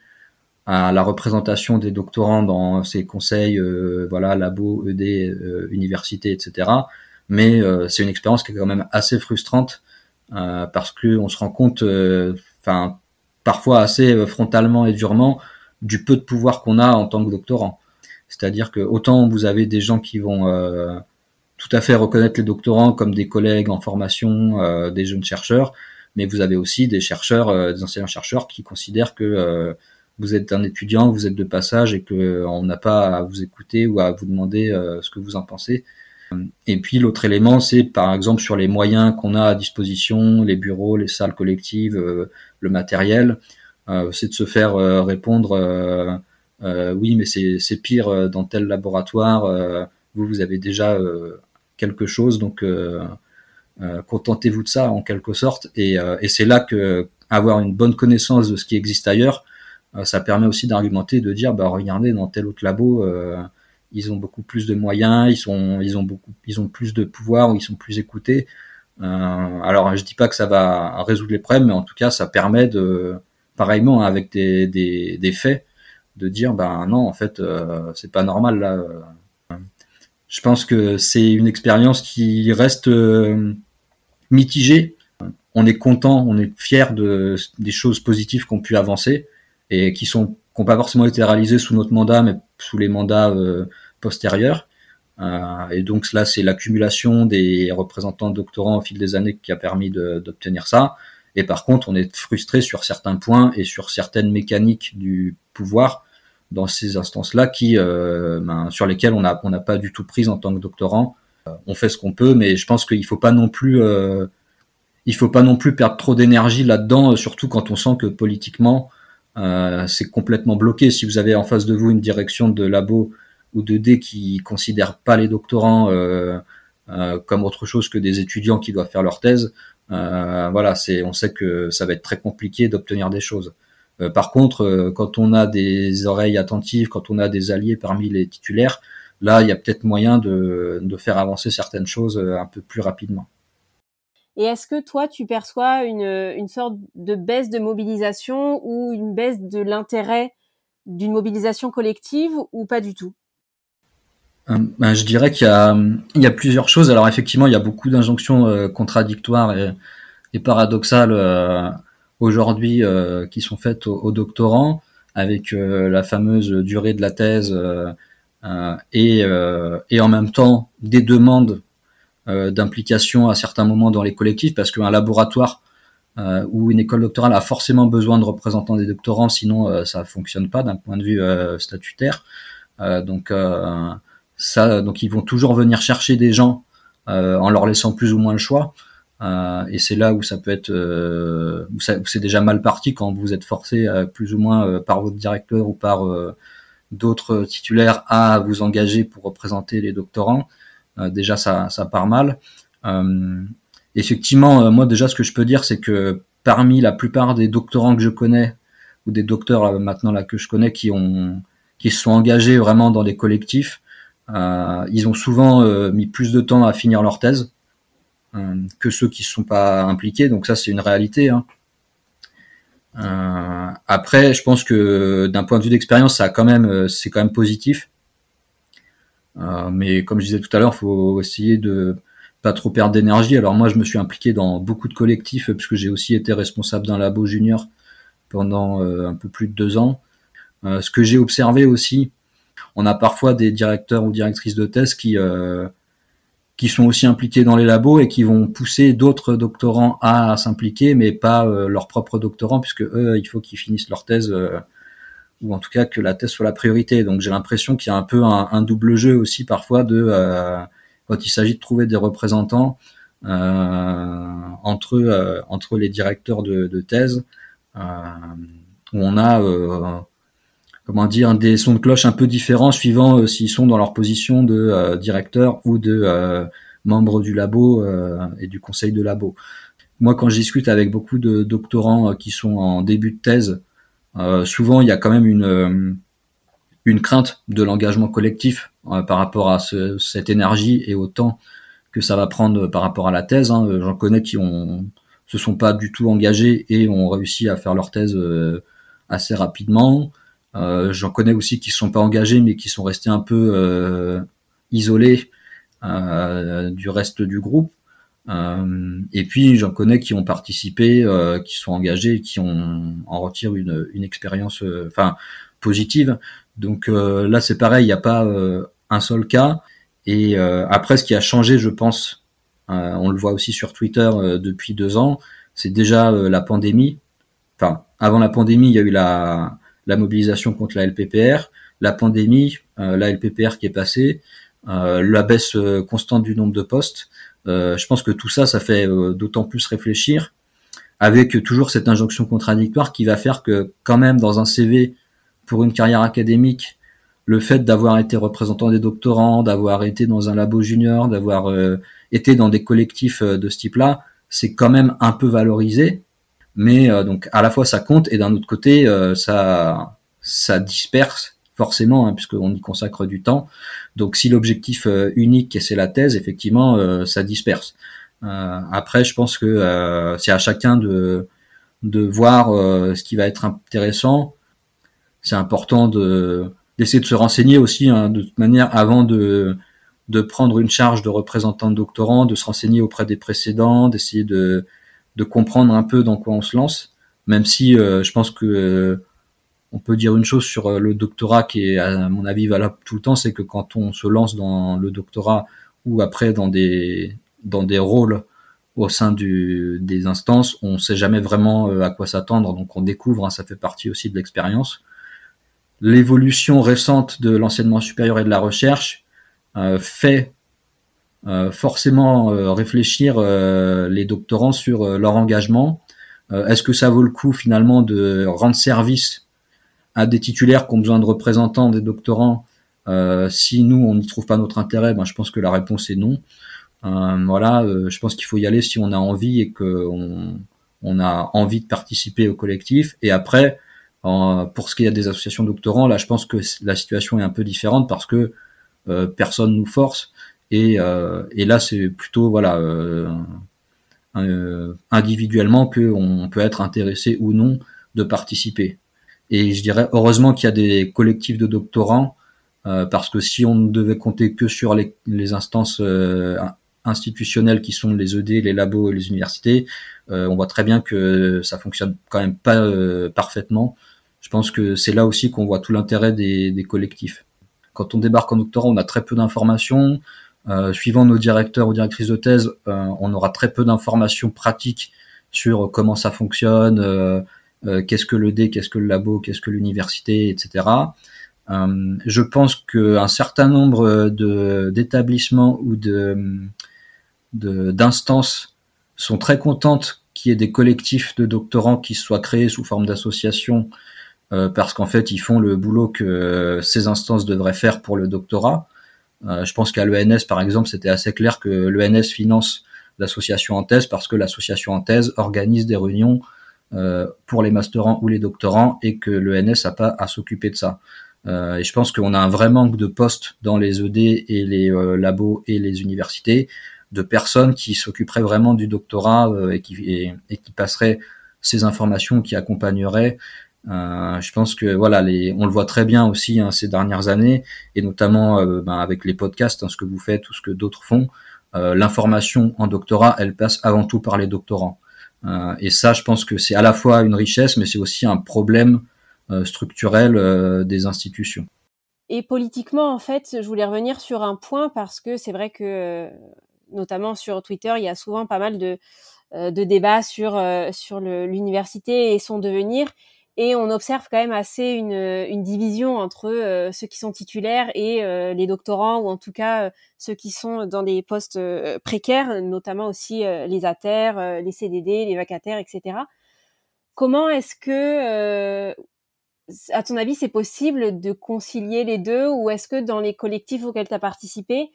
à la représentation des doctorants dans ces conseils voilà labo ED université etc mais c'est une expérience qui est quand même assez frustrante parce que on se rend compte enfin parfois assez frontalement et durement du peu de pouvoir qu'on a en tant que doctorant. C'est-à-dire que autant vous avez des gens qui vont euh, tout à fait reconnaître les doctorants comme des collègues en formation, euh, des jeunes chercheurs, mais vous avez aussi des chercheurs, euh, des enseignants chercheurs qui considèrent que vous êtes un étudiant, vous êtes de passage et que on n'a pas à vous écouter ou à vous demander ce que vous en pensez. Et puis l'autre élément, c'est par exemple sur les moyens qu'on a à disposition, les bureaux, les salles collectives, le matériel. Euh, c'est de se faire euh, répondre euh, oui, mais c'est pire dans tel laboratoire. vous, vous avez déjà quelque chose, donc contentez-vous de ça en quelque sorte. Et, et c'est là que avoir une bonne connaissance de ce qui existe ailleurs, ça permet aussi d'argumenter, de dire, bah regardez, dans tel autre labo, ils ont beaucoup plus de moyens, ils sont, ils ont beaucoup, ils ont plus de pouvoir, ils sont plus écoutés. Euh, alors, je dis pas que ça va résoudre les problèmes, mais en tout cas, ça permet de, pareillement avec des, des, des, faits, de dire ben non en fait euh, c'est pas normal là. Je pense que c'est une expérience qui reste euh, mitigée. On est content, on est fier de des choses positives qu'on pu avancer et qui sont n'ont pas forcément été réalisées sous notre mandat, mais sous les mandats euh, postérieurs. Euh, et donc là, c'est l'accumulation des représentants doctorants au fil des années qui a permis d'obtenir ça. Et par contre, on est frustré sur certains points et sur certaines mécaniques du pouvoir dans ces instances-là qui, euh, ben, sur lesquelles on n'a pas du tout prise en tant que doctorant. On fait ce qu'on peut, mais je pense qu'il faut pas non plus, il faut pas non plus perdre trop d'énergie là-dedans, surtout quand on sent que politiquement c'est complètement bloqué. Si vous avez en face de vous une direction de labo ou de D qui considère pas les doctorants comme autre chose que des étudiants qui doivent faire leur thèse, euh, voilà, c'est, on sait que ça va être très compliqué d'obtenir des choses. Euh, par contre, euh, quand on a des oreilles attentives, quand on a des alliés parmi les titulaires, là, il y a peut-être moyen de faire avancer certaines choses un peu plus rapidement. Et est-ce que toi, tu perçois une, une sorte de baisse de mobilisation ou une baisse de l'intérêt d'une mobilisation collective ou pas du tout? Euh, ben, je dirais qu'il y y a plusieurs choses. Alors effectivement, il y a beaucoup d'injonctions euh, contradictoires et, paradoxales euh, aujourd'hui qui sont faites aux, doctorants, avec la fameuse durée de la thèse et, et en même temps des demandes d'implication à certains moments dans les collectifs, parce qu'un laboratoire ou une école doctorale a forcément besoin de représentants des doctorants, sinon ça fonctionne pas d'un point de vue statutaire. donc ça, donc ils vont toujours venir chercher des gens euh, en leur laissant plus ou moins le choix. Euh, et c'est là où ça peut être, euh, où, c'est déjà mal parti quand vous êtes forcé plus ou moins par votre directeur ou par d'autres titulaires à vous engager pour représenter les doctorants. Déjà, ça, ça part mal. effectivement, moi déjà, ce que je peux dire, c'est que parmi la plupart des doctorants que je connais ou des docteurs maintenant là que je connais qui ont qui se sont engagés vraiment dans des collectifs, euh, ils ont souvent euh, mis plus de temps à finir leur thèse euh, que ceux qui ne sont pas impliqués. Donc ça, c'est une réalité. Hein. après, je pense que d'un point de vue d'expérience, ça a quand même, c'est quand même positif. Mais comme je disais tout à l'heure, faut essayer de pas trop perdre d'énergie. Alors moi, je me suis impliqué dans beaucoup de collectifs puisque j'ai aussi été responsable d'un labo junior pendant un peu plus de deux ans. ce que j'ai observé aussi, on a parfois des directeurs ou directrices de thèse qui qui sont aussi impliqués dans les labos et qui vont pousser d'autres doctorants à, s'impliquer, mais pas euh, leurs propres doctorants, puisque eux, il faut qu'ils finissent leur thèse, euh, ou en tout cas que la thèse soit la priorité. Donc j'ai l'impression qu'il y a un peu un, double jeu aussi parfois de euh, quand il s'agit de trouver des représentants entre entre les directeurs de, thèse, où on a comment dire des sons de cloche un peu différents suivant euh, s'ils sont dans leur position de euh, directeur ou de euh, membre du labo et du conseil de labo. Moi, quand je discute avec beaucoup de doctorants qui sont en début de thèse, souvent il y a quand même une une crainte de l'engagement collectif par rapport à ce, cette énergie et au temps que ça va prendre par rapport à la thèse. Hein. J'en connais qui ont se sont pas du tout engagés et ont réussi à faire leur thèse assez rapidement. Euh, J'en connais aussi qui sont pas engagés, mais qui sont restés un peu euh, isolés euh, du reste du groupe. Euh, et puis j'en connais qui ont participé, euh, qui sont engagés, qui ont en retirent une, une expérience, enfin positive. Donc là c'est pareil, il n'y a pas un seul cas. Et après ce qui a changé, je pense, on le voit aussi sur Twitter depuis deux ans, c'est déjà la pandémie. Enfin, avant la pandémie, il y a eu la, la mobilisation contre la LPPR, la pandémie, euh, la LPPR qui est passée, euh, la baisse euh, constante du nombre de postes. Je pense que tout ça, ça fait d'autant plus réfléchir, avec toujours cette injonction contradictoire qui va faire que quand même dans un CV pour une carrière académique, le fait d'avoir été représentant des doctorants, d'avoir été dans un labo junior, d'avoir été dans des collectifs de ce type-là, c'est quand même un peu valorisé. Mais euh, donc à la fois ça compte et d'un autre côté euh, ça ça disperse forcément hein, puisqu'on y consacre du temps. Donc si l'objectif euh, unique c'est la thèse, effectivement ça disperse. après je pense que c'est à chacun de de voir ce qui va être intéressant. C'est important de d'essayer de se renseigner aussi hein, de toute manière avant de de prendre une charge de représentant de doctorant, de se renseigner auprès des précédents, d'essayer de de comprendre un peu dans quoi on se lance, même si euh, je pense que euh, on peut dire une chose sur euh, le doctorat qui est à mon avis valable tout le temps, c'est que quand on se lance dans le doctorat ou après dans des rôles au sein des instances, on sait jamais vraiment à quoi s'attendre, donc on découvre, hein, ça fait partie aussi de l'expérience. L'évolution récente de l'enseignement supérieur et de la recherche fait euh, forcément euh, réfléchir euh, les doctorants sur leur engagement. Est-ce que ça vaut le coup finalement de rendre service à des titulaires qui ont besoin de représentants des doctorants si nous on n'y trouve pas notre intérêt ben, je pense que la réponse est non. voilà, je pense qu'il faut y aller si on a envie et qu'on on a envie de participer au collectif. Et après, pour ce qui est des associations doctorants, là, je pense que la situation est un peu différente parce que euh, personne nous force. Et, euh, et là, c'est plutôt voilà euh, euh, individuellement qu'on peut être intéressé ou non de participer. Et je dirais heureusement qu'il y a des collectifs de doctorants, parce que si on ne devait compter que sur les, les instances institutionnelles qui sont les ED, les labos et les universités, on voit très bien que ça fonctionne quand même pas parfaitement. Je pense que c'est là aussi qu'on voit tout l'intérêt des, des, collectifs. Quand on débarque en doctorat, on a très peu d'informations. Euh, suivant nos directeurs ou directrices de thèse, euh, on aura très peu d'informations pratiques sur comment ça fonctionne, euh, qu'est-ce que le D, qu'est-ce que le labo, qu'est-ce que l'université, etc. je pense qu'un certain nombre de d'établissements ou de d'instances sont très contentes qu'il y ait des collectifs de doctorants qui soient créés sous forme d'associations parce qu'en fait ils font le boulot que ces instances devraient faire pour le doctorat. Euh, je pense qu'à l'ENS, par exemple, c'était assez clair que l'ENS finance l'association en thèse parce que l'association en thèse organise des réunions euh, pour les masterants ou les doctorants et que l'ENS n'a pas à s'occuper de ça. Euh, et je pense qu'on a un vrai manque de postes dans les ED et les labos et les universités de personnes qui s'occuperaient vraiment du doctorat et, qui, et, et qui passeraient ces informations qui accompagneraient euh, je pense que voilà, les, on le voit très bien aussi hein, ces dernières années, et notamment euh, ben, avec les podcasts, hein, ce que vous faites ou ce que d'autres font. l'information en doctorat, elle passe avant tout par les doctorants. Et ça, je pense que c'est à la fois une richesse, mais c'est aussi un problème structurel des institutions. Et politiquement, en fait, je voulais revenir sur un point parce que c'est vrai que, notamment sur Twitter, il y a souvent pas mal de, de débats sur, sur l'université et son devenir. Et on observe quand même assez une, une division entre euh, ceux qui sont titulaires et euh, les doctorants, ou en tout cas euh, ceux qui sont dans des postes précaires, notamment aussi les ATER, les CDD, les vacataires, etc. Comment est-ce que, à ton avis, c'est possible de concilier les deux, ou est-ce que dans les collectifs auxquels tu as participé,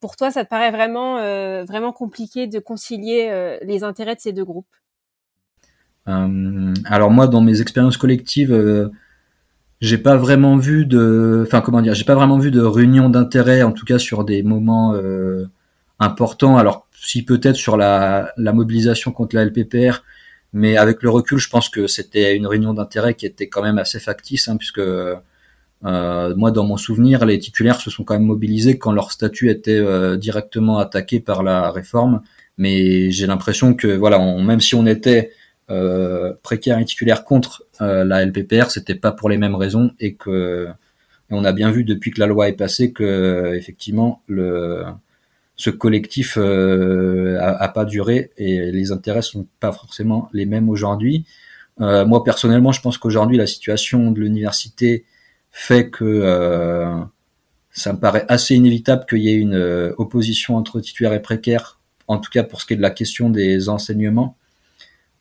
pour toi, ça te paraît vraiment, vraiment compliqué de concilier les intérêts de ces deux groupes? euh, alors moi, dans mes expériences collectives, euh, j'ai pas vraiment vu de, enfin comment dire, j'ai pas vraiment vu de réunion d'intérêt, en tout cas sur des moments euh, importants. Alors si peut-être sur la, la, mobilisation contre la LPPR, mais avec le recul, je pense que c'était une réunion d'intérêt qui était quand même assez factice, hein, puisque euh, moi, dans mon souvenir, les titulaires se sont quand même mobilisés quand leur statut était euh, directement attaqué par la réforme. Mais j'ai l'impression que voilà, on, même si on était euh, précaire et titulaire contre euh, la LPPR, c'était pas pour les mêmes raisons et que on a bien vu depuis que la loi est passée que effectivement le ce collectif euh, a, pas duré et les intérêts sont pas forcément les mêmes aujourd'hui. Euh, moi personnellement, je pense qu'aujourd'hui la situation de l'université fait que ça me paraît assez inévitable qu'il y ait une opposition entre titulaires et précaires, en tout cas pour ce qui est de la question des enseignements.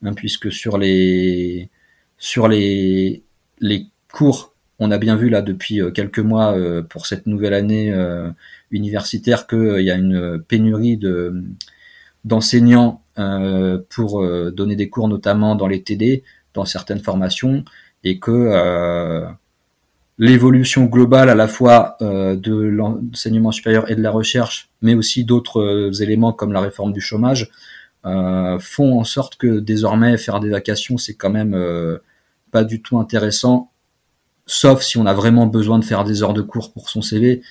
Hein, puisque sur les sur les les cours, on a bien vu là depuis euh, quelques mois euh, pour cette nouvelle année euh, universitaire qu'il y a une pénurie de d'enseignants pour donner des cours notamment dans les TD, dans certaines formations, et que l'évolution globale à la fois de l'enseignement supérieur et de la recherche, mais aussi d'autres éléments comme la réforme du chômage, font en sorte que désormais faire des vacations c'est quand même euh, pas du tout intéressant, sauf si on a vraiment besoin de faire des heures de cours pour son CV.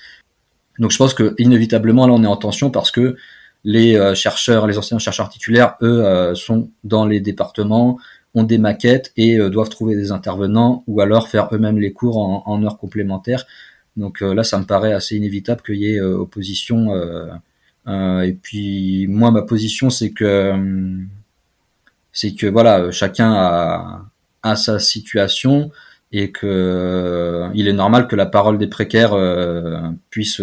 Donc je pense que inévitablement là on est en tension parce que les euh, chercheurs, les anciens chercheurs titulaires, eux, sont dans les départements, ont des maquettes et doivent trouver des intervenants ou alors faire eux-mêmes les cours en, heures complémentaires. Donc là, ça me paraît assez inévitable qu'il y ait opposition euh, et puis moi, ma position, c'est que c'est que voilà, chacun a, a sa situation et que euh, il est normal que la parole des précaires euh, puisse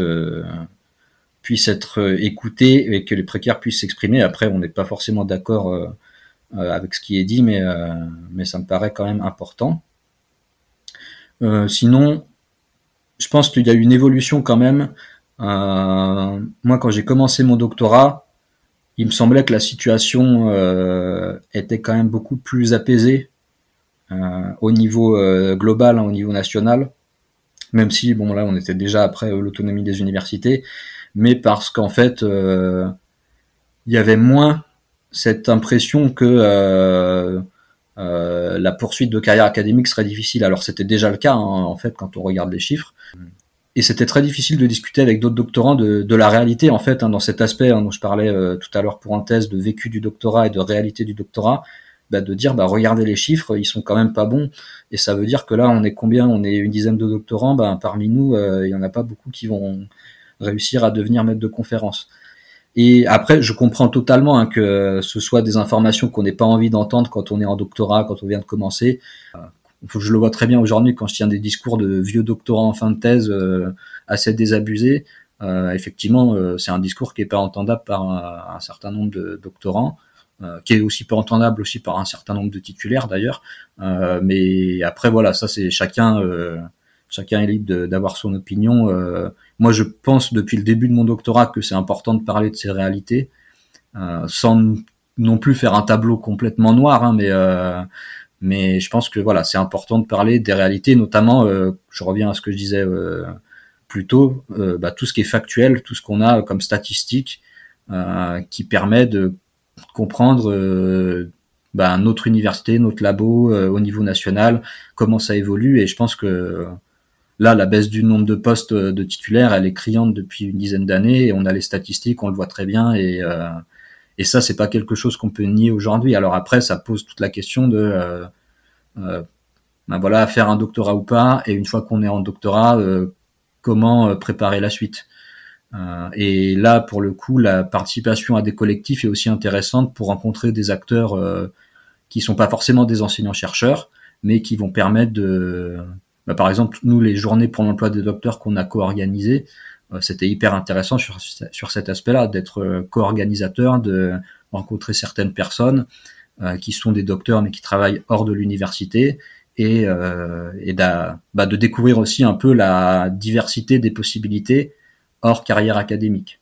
puisse être écoutée et que les précaires puissent s'exprimer. Après, on n'est pas forcément d'accord avec ce qui est dit, mais mais ça me paraît quand même important. sinon, je pense qu'il y a une évolution quand même euh, moi, quand j'ai commencé mon doctorat, il me semblait que la situation euh, était quand même beaucoup plus apaisée euh, au niveau global, hein, au niveau national, même si bon là on était déjà après l'autonomie des universités, mais parce qu'en fait il y avait moins cette impression que la poursuite de carrière académique serait difficile. Alors c'était déjà le cas hein, en fait quand on regarde les chiffres et c'était très difficile de discuter avec d'autres doctorants de, de, la réalité en fait hein, dans cet aspect hein, dont je parlais euh, tout à l'heure pour un thèse de vécu du doctorat et de réalité du doctorat bah, de dire bah regardez les chiffres ils sont quand même pas bons. Et ça veut dire que là on est combien? On est une dizaine de doctorants bah, parmi nous euh, il y en a pas beaucoup qui vont réussir à devenir maître de conférence. Et après je comprends totalement hein, que ce soit des informations qu'on n'ait pas envie d'entendre quand on est en doctorat quand on vient de commencer je le vois très bien aujourd'hui quand je tiens des discours de vieux doctorants en fin de thèse euh, assez désabusés. Euh, effectivement, euh, c'est un discours qui est pas entendable par un, certain nombre de doctorants, qui est aussi pas entendable aussi par un certain nombre de titulaires d'ailleurs. mais après voilà, ça c'est chacun, chacun est libre d'avoir son opinion. moi, je pense depuis le début de mon doctorat que c'est important de parler de ces réalités, sans non plus faire un tableau complètement noir, hein, mais mais je pense que voilà, c'est important de parler des réalités, notamment, euh, je reviens à ce que je disais euh, plus tôt, euh, bah, tout ce qui est factuel, tout ce qu'on a comme statistiques, qui permet de comprendre bah, notre université, notre labo au niveau national, comment ça évolue. Et je pense que là, la baisse du nombre de postes de titulaires, elle est criante depuis une dizaine d'années et on a les statistiques, on le voit très bien et et ça, c'est pas quelque chose qu'on peut nier aujourd'hui. Alors après, ça pose toute la question de euh, euh, ben voilà, faire un doctorat ou pas, et une fois qu'on est en doctorat, euh, comment préparer la suite? et là, pour le coup, la participation à des collectifs est aussi intéressante pour rencontrer des acteurs qui sont pas forcément des enseignants-chercheurs, mais qui vont permettre de, ben, par exemple, nous, les journées pour l'emploi des docteurs qu'on a co-organisées, c'était hyper intéressant sur, sur cet aspect-là, d'être euh, co-organisateur, de rencontrer certaines personnes euh, qui sont des docteurs mais qui travaillent hors de l'université et, et bah, de découvrir aussi un peu la diversité des possibilités hors carrière académique.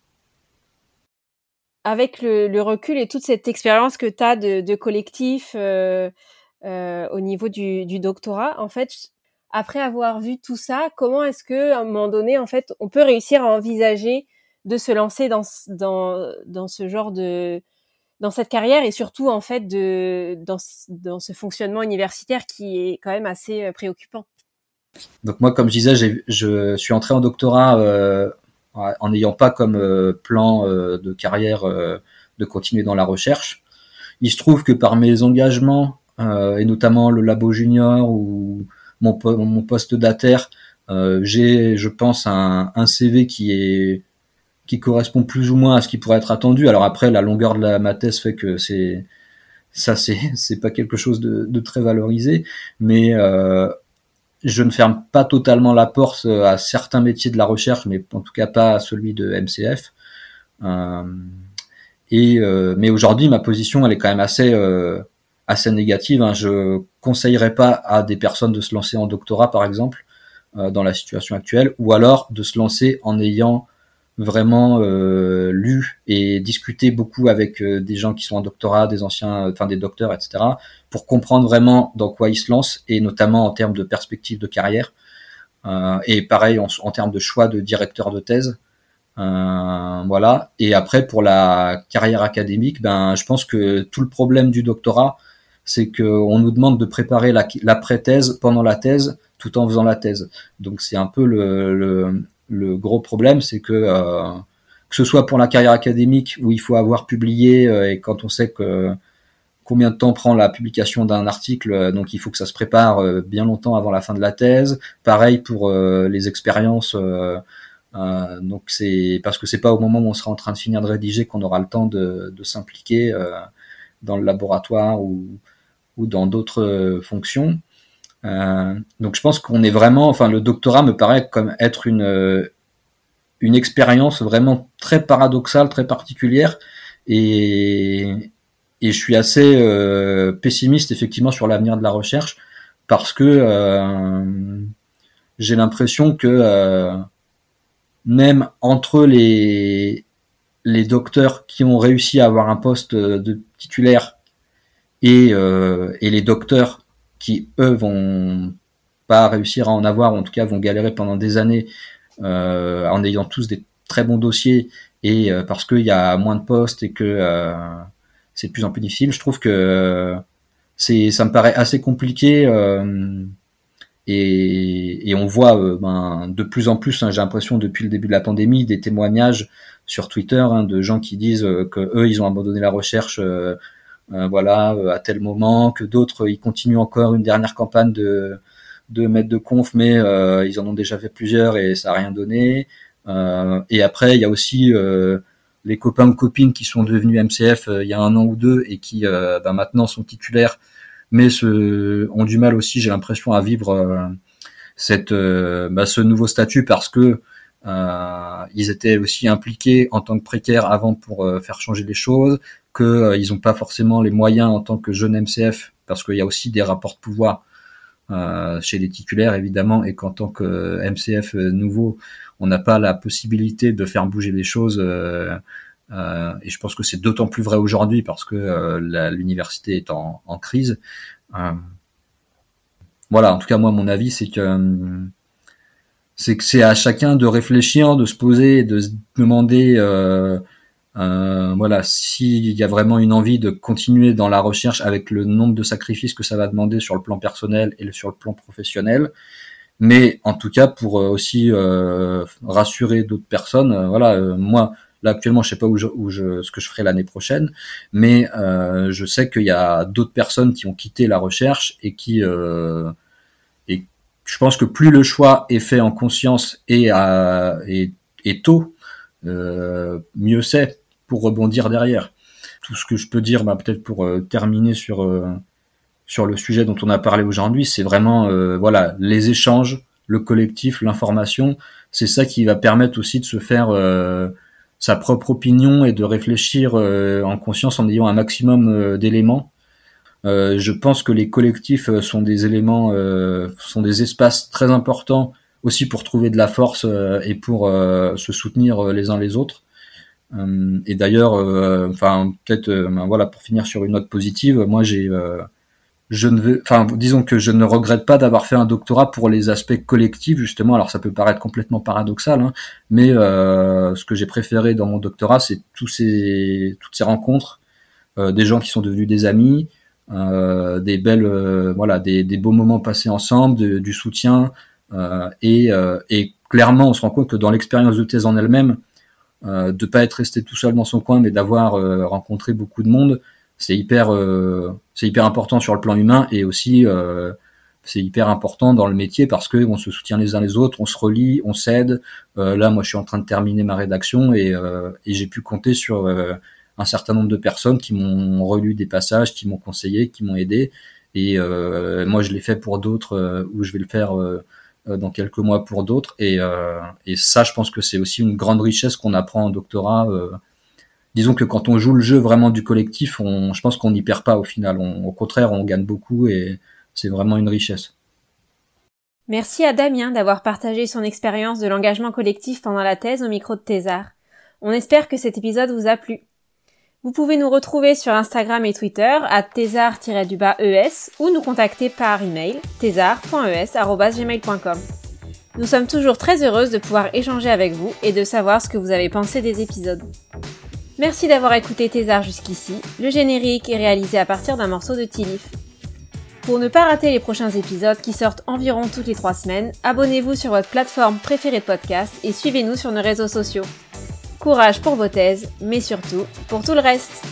Avec le, recul et toute cette expérience que tu as de, de collectif au niveau du, du, doctorat, en fait, après avoir vu tout ça, comment est-ce que un moment donné, en fait, on peut réussir à envisager de se lancer dans ce genre de dans cette carrière et surtout en fait de dans dans ce fonctionnement universitaire qui est quand même assez euh, préoccupant? Donc moi, comme je disais, je suis entré en doctorat euh, en n'ayant pas comme euh, plan de carrière de continuer dans la recherche. Il se trouve que par mes engagements et notamment le labo junior ou mon, poste d'ATER, euh, j'ai, je pense, un, CV qui est qui correspond plus ou moins à ce qui pourrait être attendu. Alors après, la longueur de ma thèse fait que c'est ça, c'est [laughs] c'est pas quelque chose de, très valorisé, mais euh, je ne ferme pas totalement la porte à certains métiers de la recherche, mais en tout cas pas à celui de MCF. Euh, et euh, mais aujourd'hui, ma position, elle est quand même assez euh, assez négative. Hein. Je conseillerais pas à des personnes de se lancer en doctorat, par exemple, euh, dans la situation actuelle, ou alors de se lancer en ayant vraiment euh, lu et discuté beaucoup avec euh, des gens qui sont en doctorat, des anciens, enfin des docteurs, etc., pour comprendre vraiment dans quoi ils se lancent, et notamment en termes de perspective de carrière, et pareil en, en, termes de choix de directeur de thèse. voilà. Et après, pour la carrière académique, ben, je pense que tout le problème du doctorat, c'est qu'on nous demande de préparer la, pré-thèse pendant la thèse tout en faisant la thèse. Donc c'est un peu le, le, gros problème, c'est que euh, que ce soit pour la carrière académique où il faut avoir publié euh, et quand on sait que combien de temps prend la publication d'un article, euh, donc il faut que ça se prépare bien longtemps avant la fin de la thèse. Pareil pour les expériences. donc c'est parce que c'est pas au moment où on sera en train de finir de rédiger qu'on aura le temps de, de s'impliquer dans le laboratoire ou, ou dans d'autres euh, fonctions. Euh, donc je pense qu'on est vraiment, enfin le doctorat me paraît comme être une euh, une expérience vraiment très paradoxale, très particulière, et, et je suis assez pessimiste effectivement sur l'avenir de la recherche parce que j'ai l'impression que même entre les les docteurs qui ont réussi à avoir un poste de titulaire et, euh, et les docteurs qui eux vont pas réussir à en avoir, en tout cas vont galérer pendant des années euh, en ayant tous des très bons dossiers et euh, parce qu'il y a moins de postes et que euh, c'est de plus en plus difficile. Je trouve que c'est, ça me paraît assez compliqué et, et, on voit ben, de plus en plus, hein, j'ai l'impression depuis le début de la pandémie, des témoignages sur Twitter hein, de gens qui disent que eux ils ont abandonné la recherche euh, voilà, euh, à tel moment, que d'autres ils continuent encore une dernière campagne de de de conf, mais euh, ils en ont déjà fait plusieurs et ça a rien donné. et après, il y a aussi les copains ou copines qui sont devenus MCF il y a un an ou deux et qui bah, maintenant sont titulaires, mais se, ont du mal aussi, j'ai l'impression, à vivre cette, bah, ce nouveau statut parce que ils étaient aussi impliqués en tant que précaires avant pour faire changer les choses, qu'ils euh, n'ont pas forcément les moyens en tant que jeune MCF, parce qu'il y a aussi des rapports de pouvoir euh, chez les titulaires évidemment, et qu'en tant que euh, MCF nouveau, on n'a pas la possibilité de faire bouger les choses. et je pense que c'est d'autant plus vrai aujourd'hui parce que l'université est en, crise. voilà, en tout cas moi mon avis que c'est que c'est à chacun de réfléchir, de se poser, de se demander euh, voilà, s'il y a vraiment une envie de continuer dans la recherche avec le nombre de sacrifices que ça va demander sur le plan personnel et sur le plan professionnel, mais en tout cas pour aussi rassurer d'autres personnes. voilà, moi Là actuellement, je sais pas où je, où je ce que je ferai l'année prochaine, mais euh, je sais qu'il y a d'autres personnes qui ont quitté la recherche et qui euh, et je pense que plus le choix est fait en conscience et à, et, et tôt, euh, mieux c'est pour rebondir derrière. Tout ce que je peux dire, bah, peut-être pour euh, terminer sur euh, sur le sujet dont on a parlé aujourd'hui, c'est vraiment euh, voilà les échanges, le collectif, l'information. C'est ça qui va permettre aussi de se faire sa propre opinion et de réfléchir en conscience en ayant un maximum d'éléments. Je pense que les collectifs sont des éléments, sont des espaces très importants aussi pour trouver de la force et pour se soutenir les uns les autres. Et d'ailleurs, enfin peut-être, ben voilà, pour finir sur une note positive, moi j'ai je ne veux, enfin, disons que je ne regrette pas d'avoir fait un doctorat pour les aspects collectifs justement. Alors ça peut paraître complètement paradoxal, hein, mais euh, ce que j'ai préféré dans mon doctorat, c'est tous ces, toutes ces rencontres, euh, des gens qui sont devenus des amis, euh, des belles, voilà, des, beaux moments passés ensemble, du soutien, et, clairement, on se rend compte que dans l'expérience de thèse en elle-même, de pas être resté tout seul dans son coin, mais d'avoir rencontré beaucoup de monde, c'est hyper euh, c'est hyper important sur le plan humain et aussi euh, c'est hyper important dans le métier parce que on se soutient les uns les autres, on se relie, on s'aide. Euh, là, moi, je suis en train de terminer ma rédaction et, et j'ai pu compter sur un certain nombre de personnes qui m'ont relu des passages, qui m'ont conseillé, qui m'ont aidé. Et moi, je l'ai fait pour d'autres ou je vais le faire dans quelques mois pour d'autres. Et, et ça, je pense que c'est aussi une grande richesse qu'on apprend en doctorat disons que quand on joue le jeu vraiment du collectif, on, je pense qu'on n'y perd pas au final. au contraire, on gagne beaucoup et c'est vraiment une richesse. Merci à Damien d'avoir partagé son expérience de l'engagement collectif pendant la thèse au micro de Thésar. On espère que cet épisode vous a plu. Vous pouvez nous retrouver sur Instagram et Twitter à thésar-es ou nous contacter par email thésar.es.gmail.com. Nous sommes toujours très heureuses de pouvoir échanger avec vous et de savoir ce que vous avez pensé des épisodes. Merci d'avoir écouté Thésar jusqu'ici. Le générique est réalisé à partir d'un morceau de Tilif. Pour ne pas rater les prochains épisodes qui sortent environ toutes les trois semaines, abonnez-vous sur votre plateforme préférée de podcast et suivez-nous sur nos réseaux sociaux. Courage pour vos thèses, mais surtout pour tout le reste.